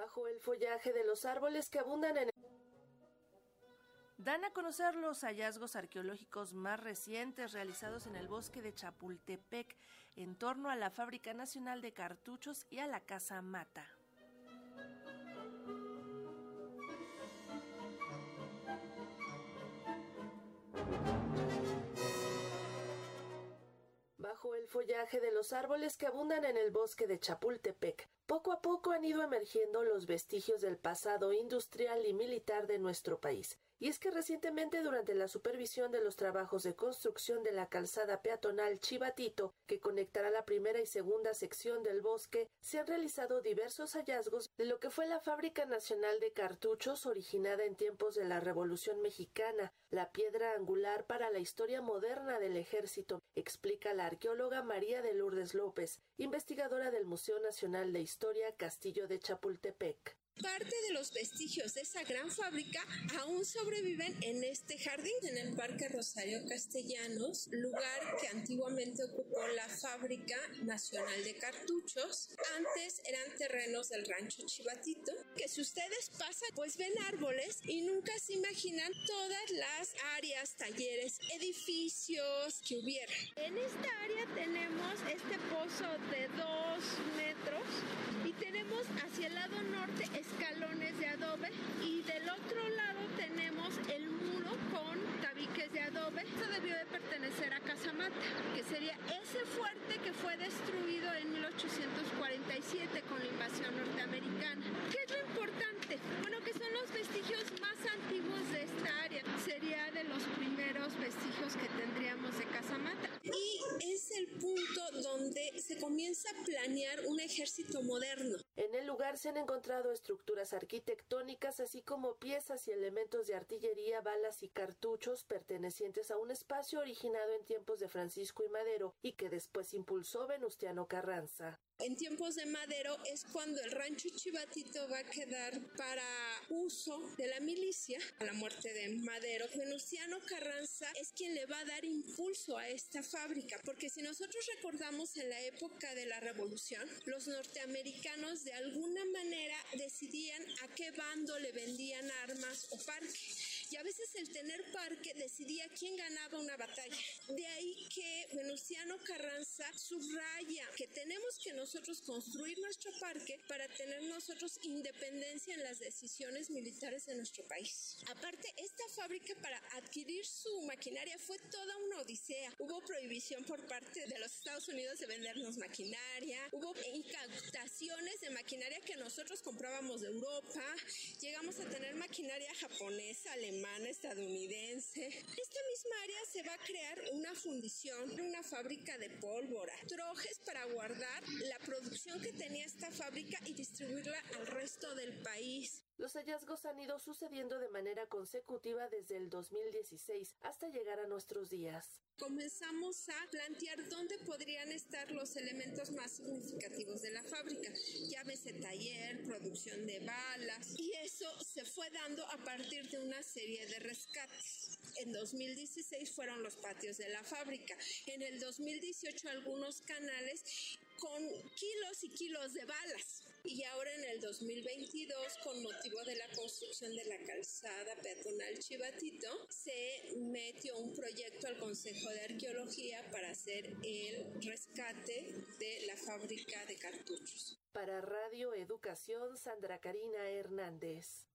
Bajo el follaje de los árboles que abundan en dan a conocer los hallazgos arqueológicos más recientes realizados en el bosque de Chapultepec en torno a la Fábrica Nacional de Cartuchos y a la Casa Mata. Bajo el follaje de los árboles que abundan en el bosque de Chapultepec, poco a poco han ido emergiendo los vestigios del pasado industrial y militar de nuestro país. Y es que recientemente durante la supervisión de los trabajos de construcción de la calzada peatonal Chivatito, que conectará la primera y segunda sección del bosque, se han realizado diversos hallazgos de lo que fue la Fábrica Nacional de Cartuchos originada en tiempos de la Revolución Mexicana, la piedra angular para la historia moderna del ejército, explica la arqueóloga María de Lourdes López, investigadora del Museo Nacional de Historia Castillo de Chapultepec. Parte de los vestigios de esa gran fábrica aún sobreviven en este jardín, en el Parque Rosario Castellanos, lugar que antiguamente ocupó la Fábrica Nacional de Cartuchos. Antes eran terrenos del rancho Chivatito, que si ustedes pasan, pues ven árboles y nunca se imaginan todas las áreas, talleres, edificios que hubiera. En esta área tenemos este pozo de dos metros y tenemos hacia el escalones de adobe y del otro lado tenemos el muro con tabiques de adobe. Esto debió de pertenecer a Casamata, que sería ese fuerte que fue destruido en 1847 un ejército moderno. En el lugar se han encontrado estructuras arquitectónicas, así como piezas y elementos de artillería, balas y cartuchos pertenecientes a un espacio originado en tiempos de Francisco y Madero y que después impulsó Venustiano Carranza. En tiempos de Madero es cuando el rancho Chivatito va a quedar para uso de la milicia a la muerte de Madero. Venustiano Carranza es quien le va a dar impulso a esta fábrica, porque si nosotros recordamos en la época de la revolución, los norteamericanos de alguna manera decidían a qué bando le vendían armas o parque. Y a veces el tener parque decidía quién ganaba una batalla. De ahí que Venustiano Carranza subraya que tenemos que nosotros construir nuestro parque para tener nosotros independencia en las decisiones militares de nuestro país. Aparte, esta fábrica para adquirir su maquinaria fue toda una odisea. Hubo prohibición por parte de los Estados Unidos de vendernos maquinaria, hubo incautaciones de maquinaria que nosotros comprábamos de Europa, llegamos a tener maquinaria japonesa, alemana, estadounidense. Esta misma área se va a crear una fundición, una fábrica de pólvora, trojes para guardar la producción que tenía esta fábrica y distribuirla al resto del país. Los hallazgos han ido sucediendo de manera consecutiva desde el 2016 hasta llegar a nuestros días. Comenzamos a plantear dónde podrían estar los elementos más significativos de la fábrica. Llámese taller, producción de balas. Y eso se fue dando a partir de una serie de rescates. En 2016 fueron los patios de la fábrica. En el 2018 algunos canales con kilos y kilos de balas. Y ahora en el 2022, con motivo de la construcción de la calzada peatonal Chivatito, se metió un proyecto al Consejo de Arqueología para hacer el rescate de la fábrica de cartuchos. Para Radio Educación, Sandra Karina Hernández.